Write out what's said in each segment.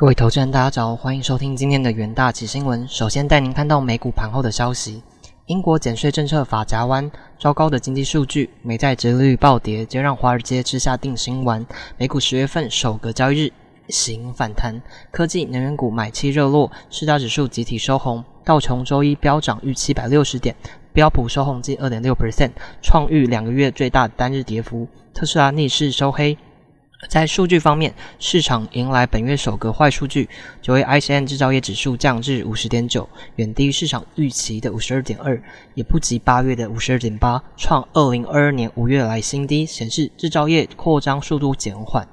各位投资人，大家早，欢迎收听今天的元大奇新闻。首先带您看到美股盘后的消息：英国减税政策法夹弯，糟糕的经济数据，美债殖利率暴跌，皆让华尔街吃下定心丸。美股十月份首个交易日行反弹，科技、能源股买气热络，四大指数集体收红，道琼周一飙涨逾七百六十点，标普收红近二点六 percent，创逾两个月最大单日跌幅。特斯拉逆势收黑。在数据方面，市场迎来本月首个坏数据，九月 ICN 制造业指数降至五十点九，远低于市场预期的五十二点二，也不及八月的五十二点八，创二零二二年五月来新低，显示制造业扩张速度减缓。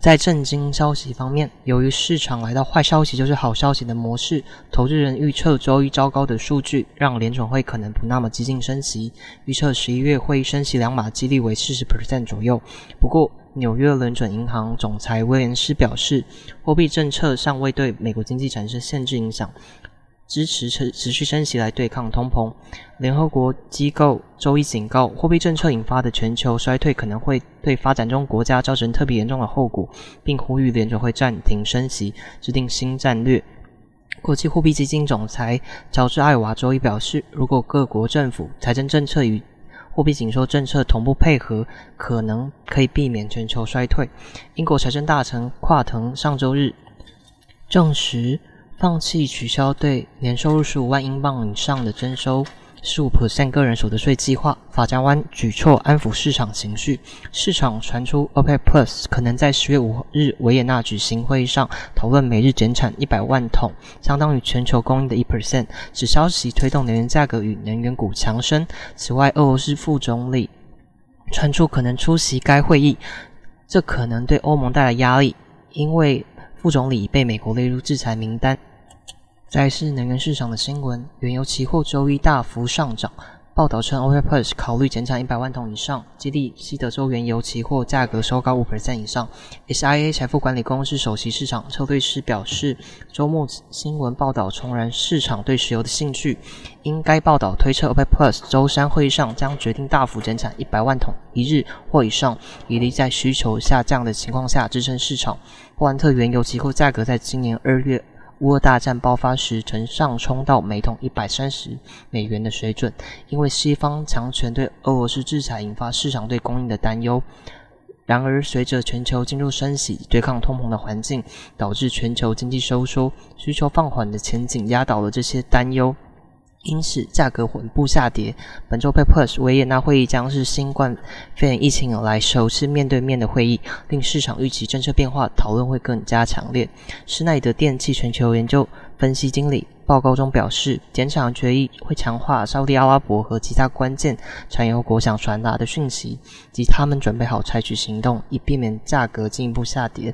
在震惊消息方面，由于市场来到坏消息就是好消息的模式，投资人预测周一糟糕的数据让联准会可能不那么激进升息，预测十一月会升息两码几率为四十 percent 左右。不过，纽约联准银行总裁威廉斯表示，货币政策尚未对美国经济产生限制影响。支持持持续升息来对抗通膨。联合国机构周一警告，货币政策引发的全球衰退可能会对发展中国家造成特别严重的后果，并呼吁联准会暂停升息，制定新战略。国际货币基金总裁乔治艾娃周一表示，如果各国政府财政政策与货币紧缩政策同步配合，可能可以避免全球衰退。英国财政大臣跨腾上周日证实。放弃取消对年收入十五万英镑以上的征收十五 percent 个人所得税计划。法家湾举措安抚市场情绪。市场传出 OPEC Plus 可能在十月五日维也纳举行会议上讨论每日减产一百万桶，相当于全球供应的一 percent。此消息推动能源价格与能源股强升。此外，俄罗斯副总理传出可能出席该会议，这可能对欧盟带来压力，因为副总理被美国列入制裁名单。再是能源市场的新闻，原油期货周一大幅上涨。报道称，OPEC 考虑减产一百万桶以上，激励西德州原油期货价格收高五 percent 以上。SIA 财富管理公司首席市场策略师表示，周末新闻报道重燃市场对石油的兴趣。因该报道推测，OPEC 周三会议上将决定大幅减产一百万桶一日或以上，以利在需求下降的情况下支撑市场。布兰特原油期货价格在今年二月。乌俄大战爆发时，曾上冲到每桶一百三十美元的水准，因为西方强权对俄罗斯制裁引发市场对供应的担忧。然而，随着全球进入升息、对抗通膨的环境，导致全球经济收缩、需求放缓的前景压倒了这些担忧。因此，价格稳步下跌。本周 Plus 维也纳会议将是新冠肺炎疫情以来首次面对面的会议，令市场预期政策变化讨论会更加强烈。施耐德电器全球研究分析经理报告中表示，减产决议会强化沙特阿拉伯和其他关键产油国想传达的讯息，及他们准备好采取行动，以避免价格进一步下跌。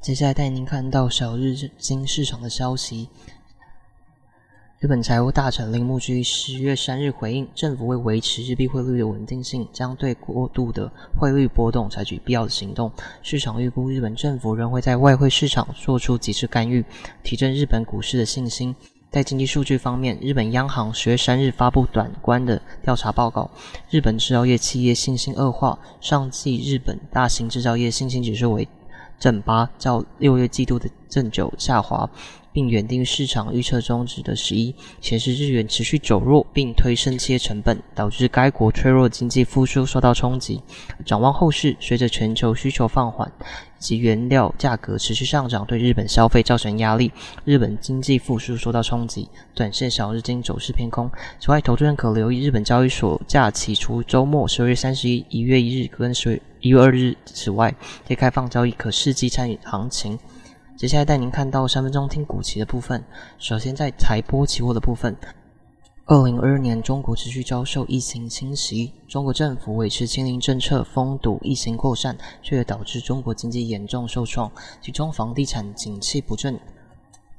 接下来带您看到小日经市场的消息。日本财务大臣铃木居十月三日回应，政府为维持日币汇率的稳定性，将对过度的汇率波动采取必要的行动。市场预估，日本政府仍会在外汇市场做出几次干预，提振日本股市的信心。在经济数据方面，日本央行十月三日发布短观的调查报告，日本制造业企业信心恶化，上季日本大型制造业信心指数为正八，较六月季度的正九下滑。并远低于市场预测中值的十一，显示日元持续走弱，并推升企业成本，导致该国脆弱经济复苏受到冲击。展望后市，随着全球需求放缓及原料价格持续上涨，对日本消费造成压力，日本经济复苏受到冲击。短线小日经走势偏空。此外，投资人可留意日本交易所假期除周末十二月三十一、一月一日跟十一月二日此外，可开放交易，可伺机参与行情。接下来带您看到三分钟听股期的部分。首先，在台波期货的部分，二零二二年中国持续遭受疫情侵袭，中国政府维持清零政策，封堵疫情扩散，却导致中国经济严重受创，其中房地产景气不振，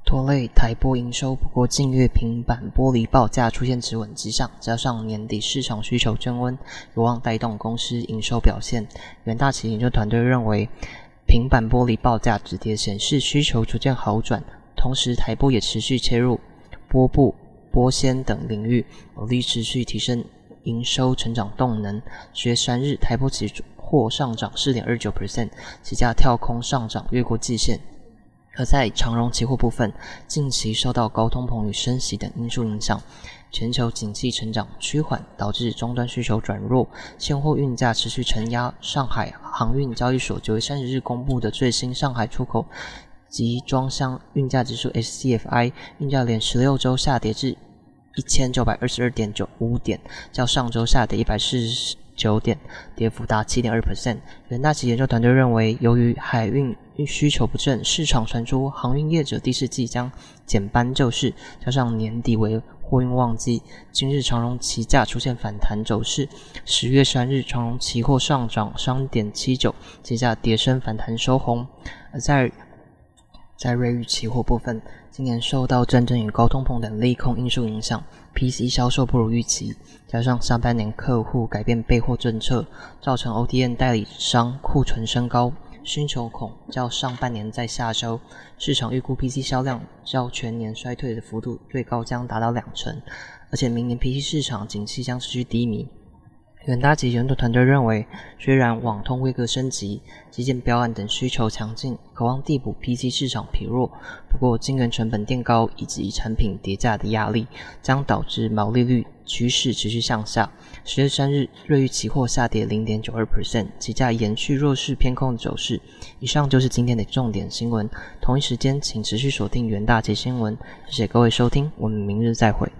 拖累台玻营收。不过，近月平板玻璃报价出现止稳迹象，加上年底市场需求增温，有望带动公司营收表现。元大旗研究团队认为。平板玻璃报价止跌显示需求逐渐好转，同时台玻也持续切入玻布、玻纤等领域，努力持续提升营收成长动能。十月三日，台玻指货上涨四点二九 percent，期价跳空上涨越过季线。而在长荣期货部分，近期受到高通膨与升息等因素影响，全球景气成长趋缓，导致终端需求转弱，现货运价持续承压。上海航运交易所九月三十日公布的最新上海出口集装箱运价指数 （SCFI） 运价连十六周下跌至一千九百二十二点九五点，较上周下跌一百四十。九点，跌幅达七点二 percent。元大旗研究团队认为，由于海运需求不振，市场传出航运业者第四季将减班救市，加上年底为货运旺季，今日长荣期价出现反弹走势。十月三日，长荣期货上涨三点七九，期价跌升反弹收红。而在在瑞玉期货部分。今年受到战争与高通膨等利空因素影响，PC 销售不如预期，加上上半年客户改变备货政策，造成 ODM 代理商库存升高，需求恐较上半年在下周，市场预估 PC 销量较全年衰退的幅度最高将达到两成，而且明年 PC 市场景气将持续低迷。远大及研究团队认为，虽然网通规格升级、基建标案等需求强劲，渴望递补 PC 市场疲弱，不过晶圆成本垫高以及产品叠价的压力，将导致毛利率趋势持续向下。十月三日，瑞昱期货下跌零点九二 percent，期价延续弱势偏空的走势。以上就是今天的重点新闻。同一时间，请持续锁定元大及新闻。谢谢各位收听，我们明日再会。